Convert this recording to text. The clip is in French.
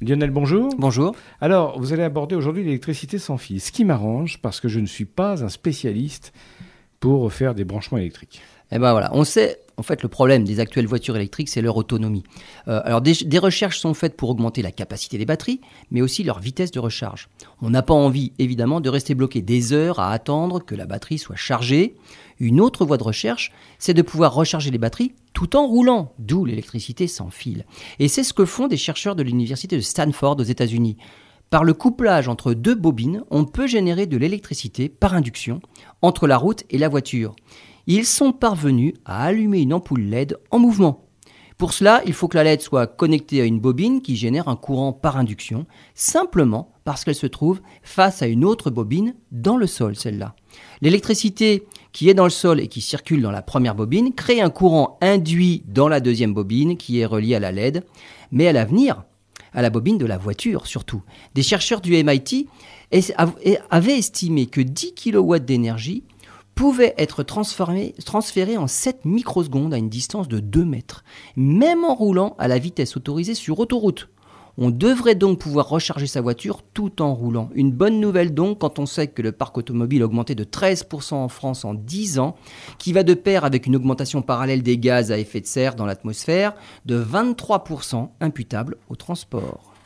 Lionel, bonjour. Bonjour. Alors, vous allez aborder aujourd'hui l'électricité sans fil, ce qui m'arrange parce que je ne suis pas un spécialiste pour faire des branchements électriques. Eh ben voilà, on sait, en fait, le problème des actuelles voitures électriques, c'est leur autonomie. Euh, alors, des, des, recherches sont faites pour augmenter la capacité des batteries, mais aussi leur vitesse de recharge. On n'a pas envie, évidemment, de rester bloqué des heures à attendre que la batterie soit chargée. Une autre voie de recherche, c'est de pouvoir recharger les batteries tout en roulant, d'où l'électricité sans fil. Et c'est ce que font des chercheurs de l'université de Stanford aux États-Unis. Par le couplage entre deux bobines, on peut générer de l'électricité par induction entre la route et la voiture. Ils sont parvenus à allumer une ampoule LED en mouvement. Pour cela, il faut que la LED soit connectée à une bobine qui génère un courant par induction, simplement parce qu'elle se trouve face à une autre bobine dans le sol, celle-là. L'électricité qui est dans le sol et qui circule dans la première bobine crée un courant induit dans la deuxième bobine qui est reliée à la LED, mais à l'avenir, à la bobine de la voiture surtout. Des chercheurs du MIT avaient estimé que 10 kW d'énergie pouvaient être transférés en 7 microsecondes à une distance de 2 mètres, même en roulant à la vitesse autorisée sur autoroute. On devrait donc pouvoir recharger sa voiture tout en roulant. Une bonne nouvelle donc quand on sait que le parc automobile a augmenté de 13% en France en 10 ans, qui va de pair avec une augmentation parallèle des gaz à effet de serre dans l'atmosphère de 23% imputable au transport.